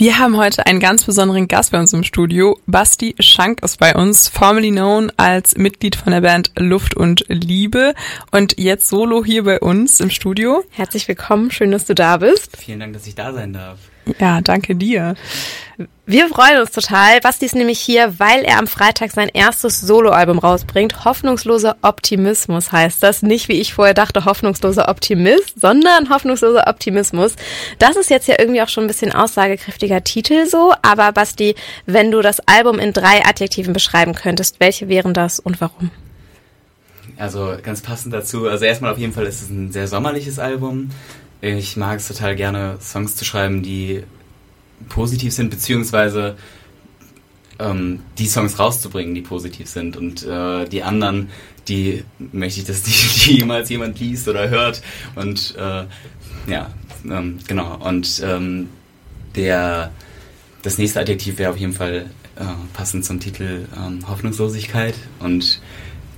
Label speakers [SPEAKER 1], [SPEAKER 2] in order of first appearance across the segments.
[SPEAKER 1] Wir haben heute einen ganz besonderen Gast bei uns im Studio. Basti Schank ist bei uns, formerly known als Mitglied von der Band Luft und Liebe und jetzt solo hier bei uns im Studio.
[SPEAKER 2] Herzlich willkommen, schön, dass du da bist.
[SPEAKER 3] Vielen Dank, dass ich da sein darf.
[SPEAKER 1] Ja, danke dir.
[SPEAKER 2] Wir freuen uns total. Basti ist nämlich hier, weil er am Freitag sein erstes Soloalbum rausbringt. Hoffnungsloser Optimismus heißt das. Nicht, wie ich vorher dachte, hoffnungsloser Optimist, sondern hoffnungsloser Optimismus. Das ist jetzt ja irgendwie auch schon ein bisschen aussagekräftiger Titel so. Aber Basti, wenn du das Album in drei Adjektiven beschreiben könntest, welche wären das und warum?
[SPEAKER 3] Also ganz passend dazu. Also erstmal auf jeden Fall ist es ein sehr sommerliches Album. Ich mag es total gerne, Songs zu schreiben, die positiv sind, beziehungsweise ähm, die Songs rauszubringen, die positiv sind. Und äh, die anderen, die möchte ich, dass die, die jemals jemand liest oder hört. Und äh, ja, ähm, genau. Und ähm, der das nächste Adjektiv wäre auf jeden Fall äh, passend zum Titel ähm, Hoffnungslosigkeit. Und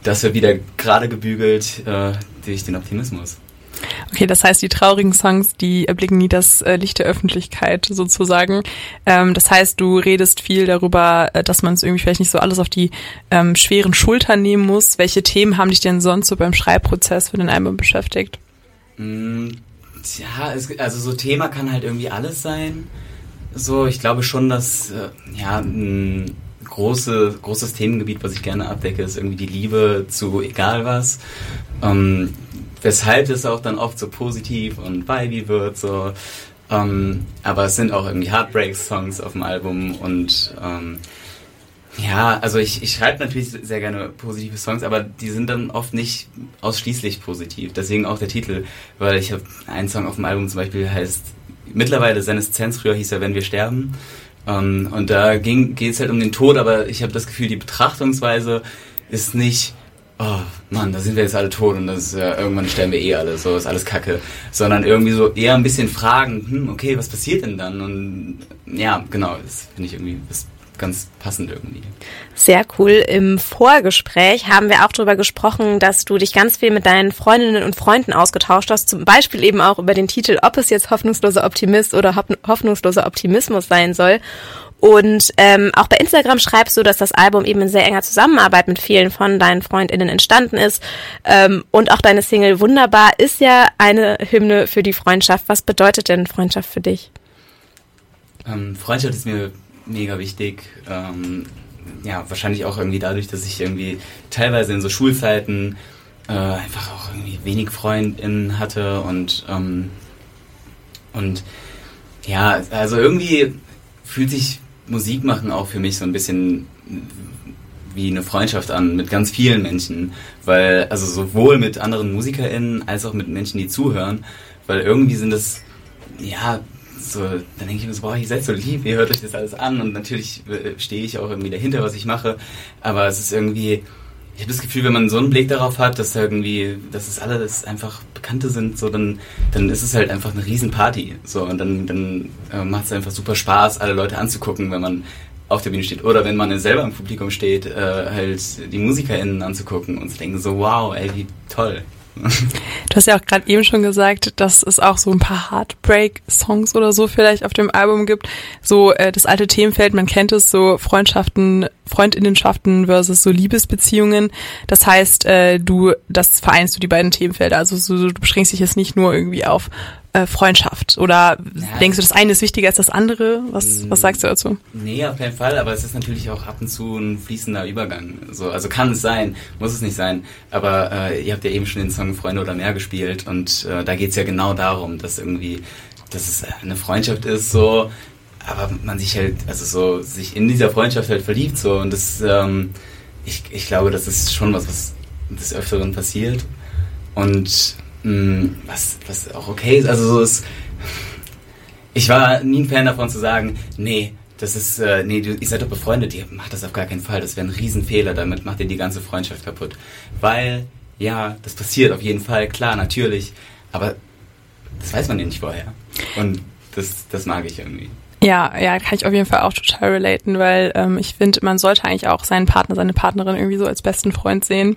[SPEAKER 3] das wird wieder gerade gebügelt äh, durch den Optimismus.
[SPEAKER 1] Okay, das heißt, die traurigen Songs, die erblicken nie das äh, Licht der Öffentlichkeit sozusagen. Ähm, das heißt, du redest viel darüber, äh, dass man es irgendwie vielleicht nicht so alles auf die ähm, schweren Schultern nehmen muss. Welche Themen haben dich denn sonst so beim Schreibprozess für den Album beschäftigt?
[SPEAKER 3] Mm, ja, es, also so Thema kann halt irgendwie alles sein. So, ich glaube schon, dass äh, ja ein große, großes Themengebiet, was ich gerne abdecke, ist irgendwie die Liebe zu egal was. Ähm, weshalb es auch dann oft so positiv und vibey wird, so. Ähm, aber es sind auch irgendwie Heartbreak-Songs auf dem Album und ähm, ja, also ich, ich schreibe natürlich sehr gerne positive Songs, aber die sind dann oft nicht ausschließlich positiv. Deswegen auch der Titel, weil ich habe einen Song auf dem Album zum Beispiel heißt mittlerweile Seneszenz, früher hieß er Wenn wir sterben. Ähm, und da geht es halt um den Tod, aber ich habe das Gefühl, die Betrachtungsweise ist nicht oh Mann, da sind wir jetzt alle tot und das äh, irgendwann sterben wir eh alle, so ist alles Kacke. Sondern irgendwie so eher ein bisschen fragen, hm, okay, was passiert denn dann? Und ja, genau, das finde ich irgendwie ganz passend irgendwie.
[SPEAKER 2] Sehr cool. Im Vorgespräch haben wir auch darüber gesprochen, dass du dich ganz viel mit deinen Freundinnen und Freunden ausgetauscht hast. Zum Beispiel eben auch über den Titel, ob es jetzt hoffnungsloser Optimist oder hoffnungsloser Optimismus sein soll. Und ähm, auch bei Instagram schreibst du, dass das Album eben in sehr enger Zusammenarbeit mit vielen von deinen FreundInnen entstanden ist. Ähm, und auch deine Single Wunderbar ist ja eine Hymne für die Freundschaft. Was bedeutet denn Freundschaft für dich?
[SPEAKER 3] Ähm, Freundschaft ist mir mega wichtig. Ähm, ja, wahrscheinlich auch irgendwie dadurch, dass ich irgendwie teilweise in so Schulzeiten äh, einfach auch irgendwie wenig FreundInnen hatte und ähm, und ja, also irgendwie fühlt sich Musik machen auch für mich so ein bisschen wie eine Freundschaft an mit ganz vielen Menschen, weil also sowohl mit anderen MusikerInnen als auch mit Menschen, die zuhören, weil irgendwie sind das ja so, dann denke ich mir so, boah, ihr seid so lieb, ihr hört euch das alles an und natürlich äh, stehe ich auch irgendwie dahinter, was ich mache, aber es ist irgendwie, ich habe das Gefühl, wenn man so einen Blick darauf hat, dass irgendwie, dass es alles einfach Bekannte sind, so dann, dann ist es halt einfach eine Riesenparty. So und dann, dann äh, macht es einfach super Spaß, alle Leute anzugucken, wenn man auf der Bühne steht. Oder wenn man selber im Publikum steht, äh, halt die MusikerInnen anzugucken und zu denken so, wow, ey, wie toll.
[SPEAKER 1] Du hast ja auch gerade eben schon gesagt, dass es auch so ein paar Heartbreak-Songs oder so vielleicht auf dem Album gibt. So äh, das alte Themenfeld, man kennt es, so Freundschaften, Freundinnenschaften versus so Liebesbeziehungen. Das heißt, äh, du, das vereinst du die beiden Themenfelder. Also so, du beschränkst dich jetzt nicht nur irgendwie auf äh, Freundschaft? Oder ja, denkst du, das eine ist wichtiger als das andere? Was, was sagst du dazu?
[SPEAKER 3] Nee, auf keinen Fall, aber es ist natürlich auch ab und zu ein fließender Übergang. So, also kann es sein, muss es nicht sein. Aber äh, ihr habt ja eben schon den Song Freunde oder mehr gespielt und äh, da geht's ja genau darum, dass irgendwie, dass es eine Freundschaft ist, so, aber man sich halt, also so, sich in dieser Freundschaft halt verliebt, so, und das, ähm, ich, ich glaube, das ist schon was, was des Öfteren passiert. Und hm, was, was auch okay ist. Also so ist. Ich war nie ein Fan davon zu sagen, nee, das ist, äh, nee, ihr seid doch befreundet, ihr macht das auf gar keinen Fall. Das wäre ein Riesenfehler, damit macht ihr die ganze Freundschaft kaputt. Weil, ja, das passiert auf jeden Fall, klar, natürlich, aber das weiß man ja nicht vorher. Und das, das mag ich irgendwie.
[SPEAKER 1] Ja, ja, kann ich auf jeden Fall auch total relaten, weil ähm, ich finde, man sollte eigentlich auch seinen Partner, seine Partnerin irgendwie so als besten Freund sehen.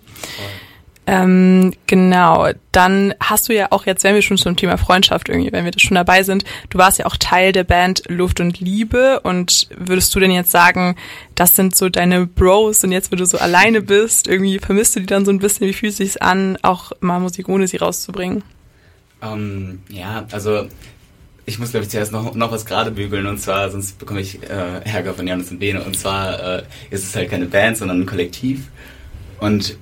[SPEAKER 1] Ähm, genau, dann hast du ja auch jetzt, wenn wir schon zum Thema Freundschaft irgendwie, wenn wir da schon dabei sind, du warst ja auch Teil der Band Luft und Liebe und würdest du denn jetzt sagen, das sind so deine Bros und jetzt, wo du so alleine bist, irgendwie vermisst du die dann so ein bisschen, wie fühlt es sich an, auch mal Musik ohne sie rauszubringen?
[SPEAKER 3] Um, ähm, ja, also ich muss glaube ich zuerst noch, noch was gerade bügeln und zwar, sonst bekomme ich äh, Ärger von Janis und Bene und zwar äh, ist es halt keine Band, sondern ein Kollektiv und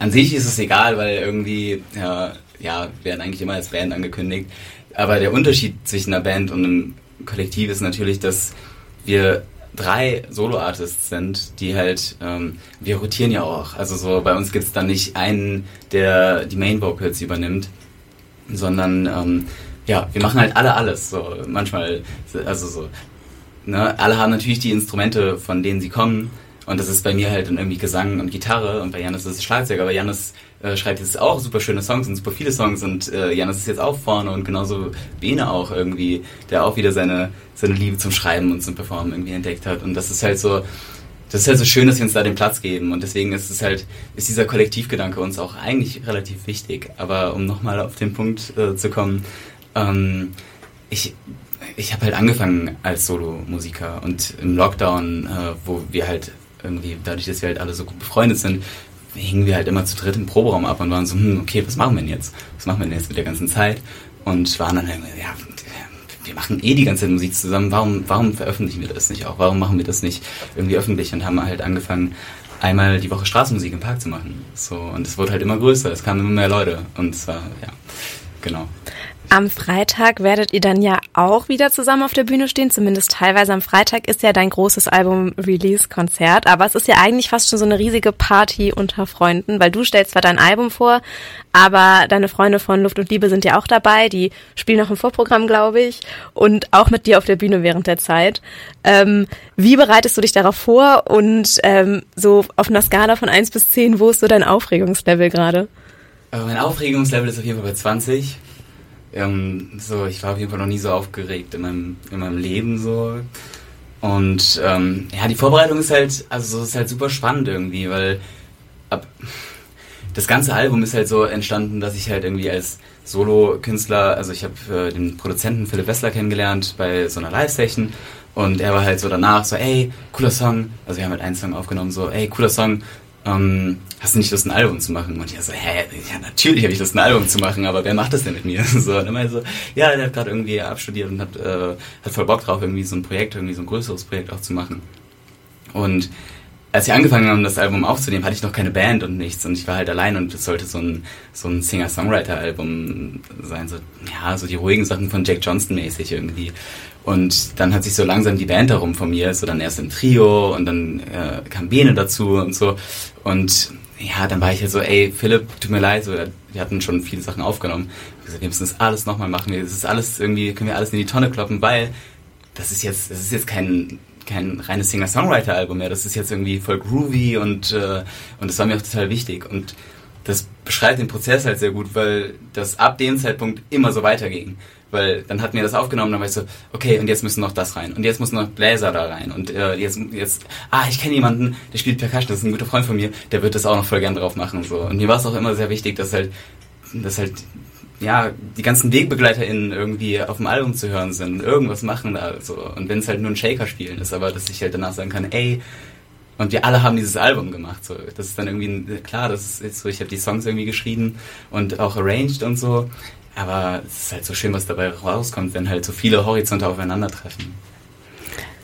[SPEAKER 3] an sich ist es egal, weil irgendwie, ja, ja, werden eigentlich immer als Band angekündigt. Aber der Unterschied zwischen einer Band und einem Kollektiv ist natürlich, dass wir drei Solo-Artists sind, die halt, ähm, wir rotieren ja auch. Also so bei uns gibt es dann nicht einen, der die Main-Vocals übernimmt, sondern ähm, ja, wir machen halt alle alles. So manchmal, also so, ne, alle haben natürlich die Instrumente, von denen sie kommen und das ist bei mir halt irgendwie Gesang und Gitarre und bei Janis ist es Schlagzeug. Aber Janis äh, schreibt jetzt auch super schöne Songs und super viele Songs und äh, Janis ist jetzt auch vorne und genauso Bene auch irgendwie, der auch wieder seine, seine Liebe zum Schreiben und zum Performen irgendwie entdeckt hat. Und das ist halt so, das ist halt so schön, dass wir uns da den Platz geben und deswegen ist es halt, ist dieser Kollektivgedanke uns auch eigentlich relativ wichtig. Aber um nochmal auf den Punkt äh, zu kommen, ähm, ich, ich habe halt angefangen als Solo-Musiker und im Lockdown, äh, wo wir halt irgendwie, dadurch, dass wir halt alle so gut befreundet sind, hingen wir halt immer zu dritt im Proberaum ab und waren so, hm, okay, was machen wir denn jetzt? Was machen wir denn jetzt mit der ganzen Zeit? Und waren dann halt, ja, wir machen eh die ganze Zeit Musik zusammen, warum, warum veröffentlichen wir das nicht auch? Warum machen wir das nicht irgendwie öffentlich? Und haben halt angefangen, einmal die Woche Straßenmusik im Park zu machen. So, und es wurde halt immer größer, es kamen immer mehr Leute. Und es war, ja, genau.
[SPEAKER 2] Am Freitag werdet ihr dann ja auch wieder zusammen auf der Bühne stehen, zumindest teilweise. Am Freitag ist ja dein großes Album-Release-Konzert, aber es ist ja eigentlich fast schon so eine riesige Party unter Freunden, weil du stellst zwar dein Album vor, aber deine Freunde von Luft und Liebe sind ja auch dabei, die spielen noch im Vorprogramm, glaube ich, und auch mit dir auf der Bühne während der Zeit. Ähm, wie bereitest du dich darauf vor und ähm, so auf einer Skala von eins bis zehn, wo ist so dein Aufregungslevel gerade?
[SPEAKER 3] Äh, mein Aufregungslevel ist auf jeden Fall bei 20 ähm, so, ich war auf jeden Fall noch nie so aufgeregt in meinem, in meinem Leben so. Und ähm, ja, die Vorbereitung ist halt, also ist halt super spannend irgendwie, weil ab, das ganze Album ist halt so entstanden, dass ich halt irgendwie als Solo-Künstler, also ich habe äh, den Produzenten Philipp Wessler kennengelernt bei so einer Live-Session. Und er war halt so danach so, ey, cooler Song, also wir haben halt einen Song aufgenommen, so, ey, cooler Song, ähm, hast du nicht Lust, ein Album zu machen? Und ich so, hä, ja, natürlich habe ich Lust, ein Album zu machen, aber wer macht das denn mit mir? So, und immer so, ja, der hat gerade irgendwie abstudiert und hat, äh, hat voll Bock drauf, irgendwie so ein Projekt, irgendwie so ein größeres Projekt auch zu machen. Und als ich angefangen habe, das Album aufzunehmen, hatte ich noch keine Band und nichts und ich war halt allein und es sollte so ein, so ein Singer-Songwriter-Album sein, so, ja, so die ruhigen Sachen von Jack Johnston mäßig irgendwie. Und dann hat sich so langsam die Band darum von mir, so dann erst im Trio und dann äh, kam Bene dazu und so. Und ja, dann war ich halt so, ey, Philipp, tut mir leid, so, wir hatten schon viele Sachen aufgenommen. Ich gesagt, wir müssen das alles nochmal machen. Das ist alles irgendwie, können wir alles in die Tonne kloppen, weil das ist jetzt, das ist jetzt kein, kein reines Singer-Songwriter-Album mehr. Das ist jetzt irgendwie voll groovy und, äh, und das war mir auch total wichtig. Und das beschreibt den Prozess halt sehr gut, weil das ab dem Zeitpunkt immer so weiterging. Weil dann hatten wir das aufgenommen, dann war ich so, okay, und jetzt müssen noch das rein. Und jetzt muss noch Bläser da rein. Und äh, jetzt, jetzt, ah, ich kenne jemanden, der spielt Percussion, das ist ein guter Freund von mir, der wird das auch noch voll gern drauf machen. So. Und mir war es auch immer sehr wichtig, dass halt, dass halt, ja, die ganzen WegbegleiterInnen irgendwie auf dem Album zu hören sind, irgendwas machen da. So. Und wenn es halt nur ein Shaker spielen ist, aber dass ich halt danach sagen kann, ey, und wir alle haben dieses Album gemacht. So. Das ist dann irgendwie, klar, das ist jetzt so, ich habe die Songs irgendwie geschrieben und auch arranged und so. Aber es ist halt so schön, was dabei rauskommt, wenn halt so viele Horizonte aufeinandertreffen.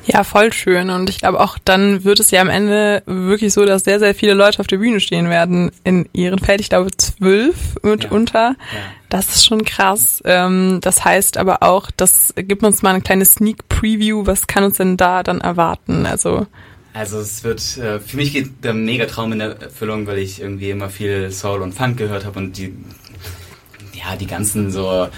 [SPEAKER 1] Ja, voll schön. Und ich glaube auch, dann wird es ja am Ende wirklich so, dass sehr, sehr viele Leute auf der Bühne stehen werden in ihren Feld. Ich glaube zwölf mitunter. Ja. Ja. Das ist schon krass. Ähm, das heißt aber auch, das gibt uns mal eine kleine Sneak Preview. Was kann uns denn da dann erwarten? Also
[SPEAKER 3] also es wird, äh, für mich geht der Megatraum in Erfüllung, weil ich irgendwie immer viel Soul und Funk gehört habe und die ja, die ganzen so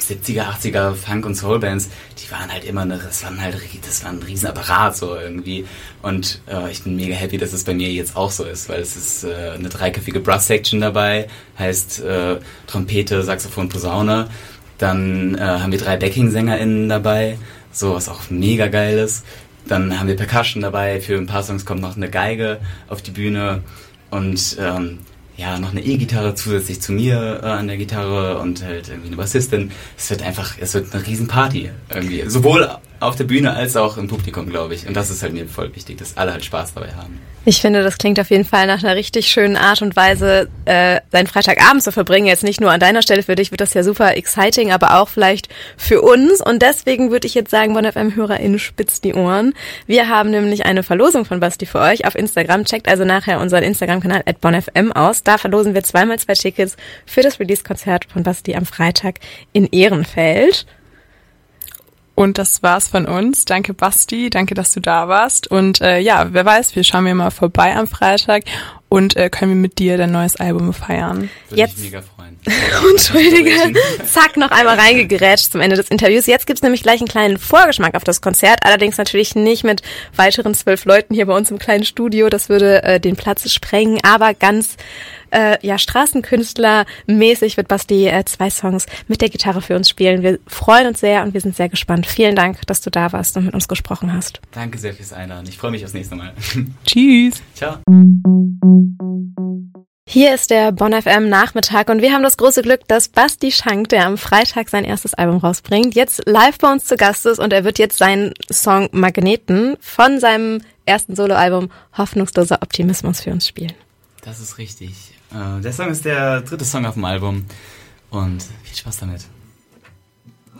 [SPEAKER 3] 70er, äh, 80er Funk- und Soul-Bands, die waren halt immer, eine, das waren halt, das war ein Riesenapparat so irgendwie. Und äh, ich bin mega happy, dass es bei mir jetzt auch so ist, weil es ist äh, eine dreiköpfige Brass-Section dabei, heißt äh, Trompete, Saxophon, Posaune. Dann äh, haben wir drei Backing-SängerInnen dabei, so was auch mega geil ist. Dann haben wir Percussion dabei, für ein paar Songs kommt noch eine Geige auf die Bühne und ähm,
[SPEAKER 4] ja, noch eine E-Gitarre zusätzlich zu mir äh, an der Gitarre und halt irgendwie eine Bassistin. Es wird einfach, es wird eine Riesenparty irgendwie. Sowohl auf der Bühne als auch im Publikum, glaube ich. Und das ist halt mir voll wichtig, dass alle halt Spaß dabei haben.
[SPEAKER 2] Ich finde, das klingt auf jeden Fall nach einer richtig schönen Art und Weise, äh, seinen Freitagabend zu verbringen. Jetzt nicht nur an deiner Stelle, für dich wird das ja super exciting, aber auch vielleicht für uns. Und deswegen würde ich jetzt sagen, BonFM-HörerInnen spitzt die Ohren. Wir haben nämlich eine Verlosung von Basti für euch auf Instagram. Checkt also nachher unseren Instagram-Kanal at bonfm aus. Da verlosen wir zweimal zwei Tickets für das Release-Konzert von Basti am Freitag in Ehrenfeld.
[SPEAKER 1] Und das war's von uns. Danke, Basti. Danke, dass du da warst. Und äh, ja, wer weiß, wir schauen wir mal vorbei am Freitag und äh, können wir mit dir dein neues Album feiern.
[SPEAKER 4] Würde
[SPEAKER 2] Jetzt-
[SPEAKER 4] mich mega freuen.
[SPEAKER 2] Entschuldige. Zack, noch einmal reingegerätscht zum Ende des Interviews. Jetzt gibt's nämlich gleich einen kleinen Vorgeschmack auf das Konzert. Allerdings natürlich nicht mit weiteren zwölf Leuten hier bei uns im kleinen Studio. Das würde äh, den Platz sprengen. Aber ganz äh, ja, Straßenkünstler-mäßig wird Basti äh, zwei Songs mit der Gitarre für uns spielen. Wir freuen uns sehr und wir sind sehr gespannt. Vielen Dank, dass du da warst und mit uns gesprochen hast.
[SPEAKER 4] Danke sehr fürs Einladen. Ich freue mich aufs nächste Mal.
[SPEAKER 1] Tschüss.
[SPEAKER 4] Ciao.
[SPEAKER 2] Hier ist der Bonn FM Nachmittag und wir haben das große Glück, dass Basti Schank, der am Freitag sein erstes Album rausbringt, jetzt live bei uns zu Gast ist und er wird jetzt seinen Song Magneten von seinem ersten Soloalbum Hoffnungsloser Optimismus für uns spielen.
[SPEAKER 4] Das ist richtig. Äh, der Song ist der dritte Song auf dem Album und viel Spaß damit.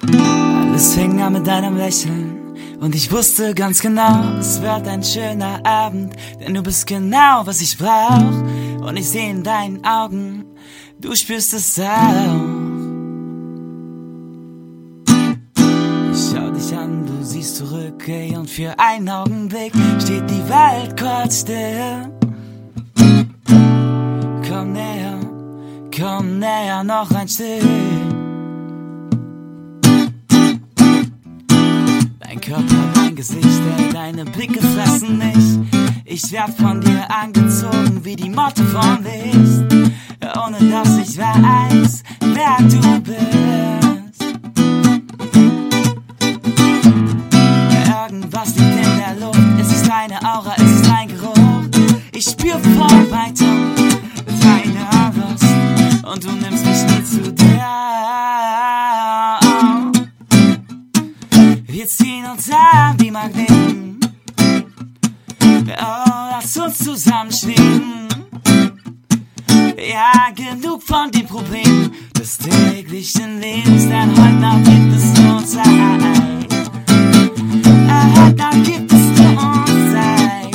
[SPEAKER 3] Alles fing an mit deinem Lächeln. Und ich wusste ganz genau, es wird ein schöner Abend, denn du bist genau, was ich brauch. Und ich seh in deinen Augen, du spürst es auch. Ich schau dich an, du siehst zurück, ey, und für einen Augenblick steht die Welt kurz still. Komm näher, noch ein Stück. Dein Körper, dein Gesicht, ey, deine Blicke fressen mich. Ich werd von dir angezogen wie die Motte vom Licht. Ohne dass ich weiß, wer du bist. Von den Problemen des täglichen Lebens, denn heute Nacht gibt es nur Zeit. Heute Nacht gibt es nur Zeit.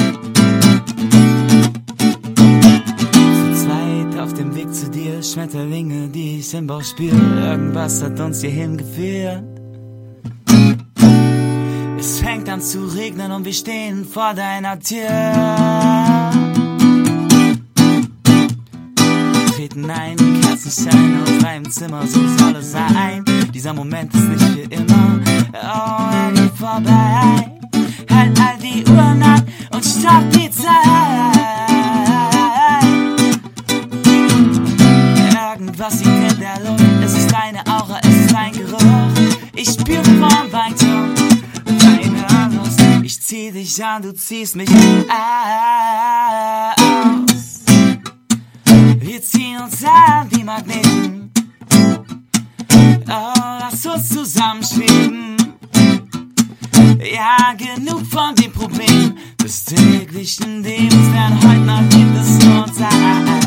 [SPEAKER 3] Zu zweit auf dem Weg zu dir, Schmetterlinge, die ich im Bauch spür. Irgendwas hat uns hierhin geführt. Es fängt an zu regnen und wir stehen vor deiner Tür. Treten ein, Kerzenschein aus deinem Zimmer, so soll es sein. Dieser Moment ist nicht für immer. Oh, er geht vorbei. Halt all die Uhren an und stopp die Zeit. Irgendwas liegt in der Luft. Es ist deine Aura, es ist dein Geruch. Ich spüre von weitem deine Lust. Ich zieh dich an, du ziehst mich aus. Wir ziehen uns an wie Magneten. Oh, lass uns zusammen schweben. Ja, genug von den Problemen des täglichen Lebens, denn heute Nacht gibt es nur Zeit.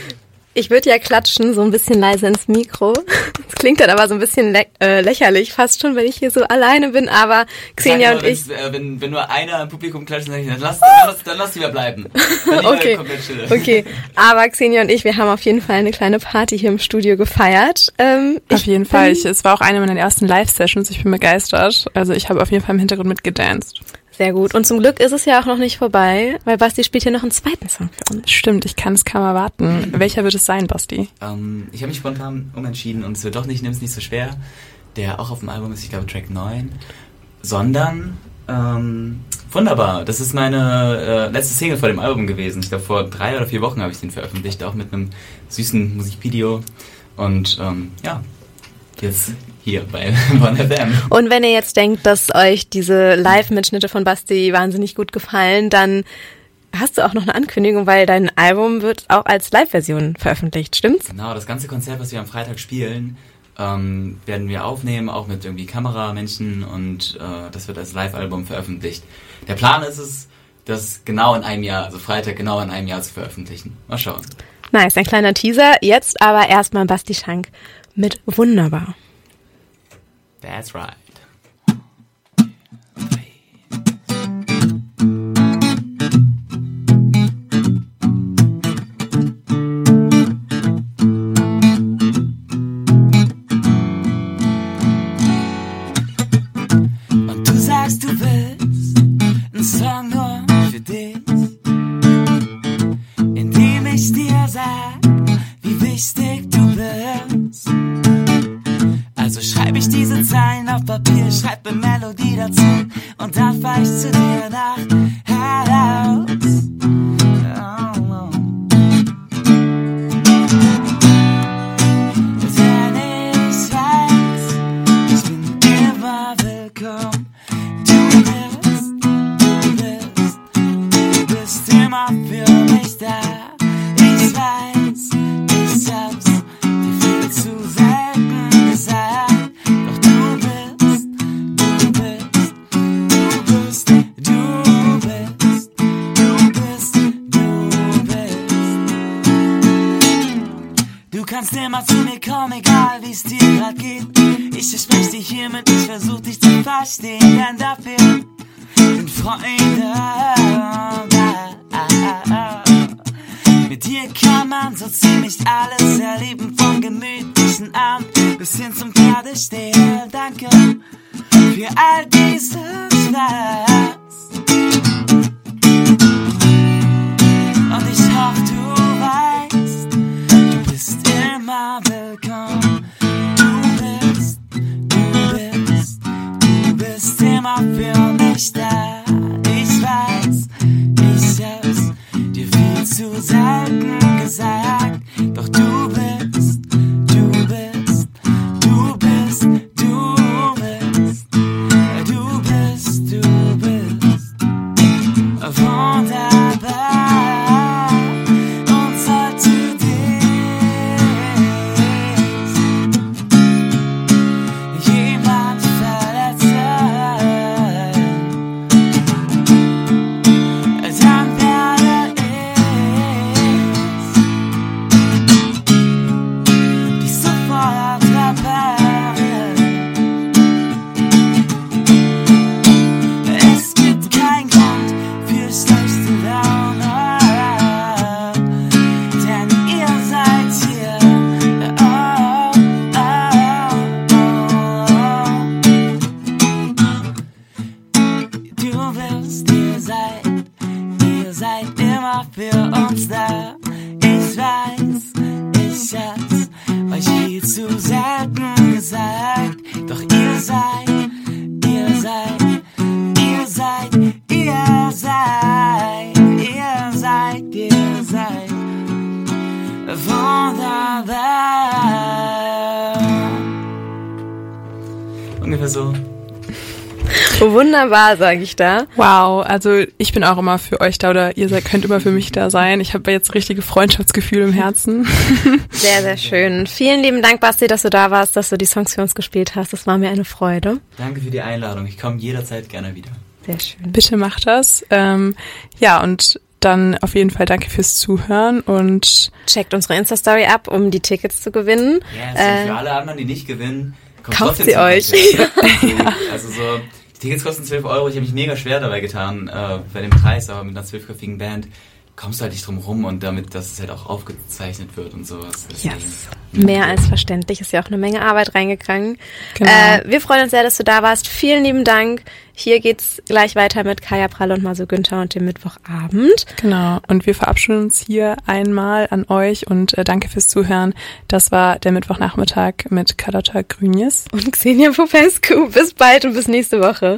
[SPEAKER 2] Ich würde ja klatschen, so ein bisschen leise ins Mikro. Das klingt dann aber so ein bisschen lä äh, lächerlich, fast schon, wenn ich hier so alleine bin. Aber Xenia
[SPEAKER 3] Sag
[SPEAKER 2] und
[SPEAKER 3] nur,
[SPEAKER 2] ich.
[SPEAKER 3] Äh, wenn, wenn nur einer im Publikum klatscht, dann lass, dann lass, dann lass lieber bleiben. Dann lieber
[SPEAKER 2] Okay, okay. Aber Xenia und ich, wir haben auf jeden Fall eine kleine Party hier im Studio gefeiert. Ähm,
[SPEAKER 1] Auf jeden Fall. Ich, es war auch eine meiner ersten Live-Sessions. Ich bin begeistert. Also ich habe auf jeden Fall im Hintergrund mitgedanced.
[SPEAKER 2] Sehr gut. Und zum Glück ist es ja auch noch nicht vorbei, weil Basti spielt hier noch einen zweiten Song für uns.
[SPEAKER 1] Stimmt, ich kann es kaum erwarten. Welcher wird es sein, Basti?
[SPEAKER 3] Ähm, ich habe mich spontan umentschieden und es wird doch nicht, nimm's nicht so schwer, der auch auf dem Album ist, ich glaube Track 9, sondern ähm, wunderbar. Das ist meine äh, letzte Single vor dem Album gewesen. Ich glaube vor drei oder vier Wochen habe ich den veröffentlicht, auch mit einem süßen Musikvideo. Und ähm, ja, jetzt hier bei One FM.
[SPEAKER 2] Und wenn ihr jetzt denkt, dass euch diese Live-Mitschnitte von Basti wahnsinnig gut gefallen, dann hast du auch noch eine Ankündigung, weil dein Album wird auch als Live-Version veröffentlicht, stimmt's?
[SPEAKER 3] Genau, das ganze Konzert, was wir am Freitag spielen, ähm, werden wir aufnehmen, auch mit irgendwie Kameramenschen und äh, das wird als Live-Album veröffentlicht. Der Plan ist es, das genau in einem Jahr, also Freitag genau in einem Jahr zu veröffentlichen. Mal schauen.
[SPEAKER 2] Nice, ein kleiner Teaser. Jetzt aber erstmal Basti Schank mit Wunderbar.
[SPEAKER 3] That's right.
[SPEAKER 5] Kannst immer zu mir kommen, egal wie es dir grad geht. Ich verspreche dir hiermit, ich versuch dich zu verstehen, denn dafür sind Freunde. Mit dir kann man so ziemlich alles erleben, vom gemütlichen Abend bis hin zum Pferdestehen. Danke für all diesen Spaß. Willkommen. Du bist, du bist, du bist immer für mich da. Wunderbar,
[SPEAKER 2] sage ich da.
[SPEAKER 1] Wow, also ich bin auch immer für euch da oder ihr seid, könnt immer für mich da sein. Ich habe jetzt richtige Freundschaftsgefühle im Herzen.
[SPEAKER 2] Sehr, sehr schön. Vielen lieben Dank, Basti, dass du da warst, dass du die Songs für uns gespielt hast. Das war mir eine Freude.
[SPEAKER 3] Danke für die Einladung. Ich komme jederzeit gerne wieder.
[SPEAKER 2] Sehr schön.
[SPEAKER 1] Bitte macht das. Ähm, ja, und dann auf jeden Fall danke fürs Zuhören und
[SPEAKER 2] Checkt unsere Insta-Story ab, um die Tickets zu gewinnen.
[SPEAKER 3] Yes,
[SPEAKER 2] Äh,
[SPEAKER 3] und für alle anderen, die nicht gewinnen, kommt
[SPEAKER 2] kauft
[SPEAKER 3] trotzdem
[SPEAKER 2] sie euch.
[SPEAKER 3] Konzert. Also so, Tickets kosten 12 Euro. Ich habe mich mega schwer dabei getan äh, bei dem Preis, aber mit einer zwölfköpfigen Band kommst du halt nicht drum rum und damit, dass es halt auch aufgezeichnet wird und sowas.
[SPEAKER 2] Yes.
[SPEAKER 3] ja.
[SPEAKER 2] Mehr als verständlich, ist ja auch eine Menge Arbeit reingegangen.
[SPEAKER 1] Genau.
[SPEAKER 2] Äh, wir freuen uns sehr, dass du da warst. Vielen lieben Dank. Hier geht's gleich weiter mit Kaya Pralle und Maso Günther und dem Mittwochabend.
[SPEAKER 1] Genau. Und wir verabschieden uns hier einmal an euch und äh, danke fürs Zuhören. Das war der Mittwochnachmittag mit Carlotta Grünjes.
[SPEAKER 2] Und Xenia Popescu. Bis bald und bis nächste Woche.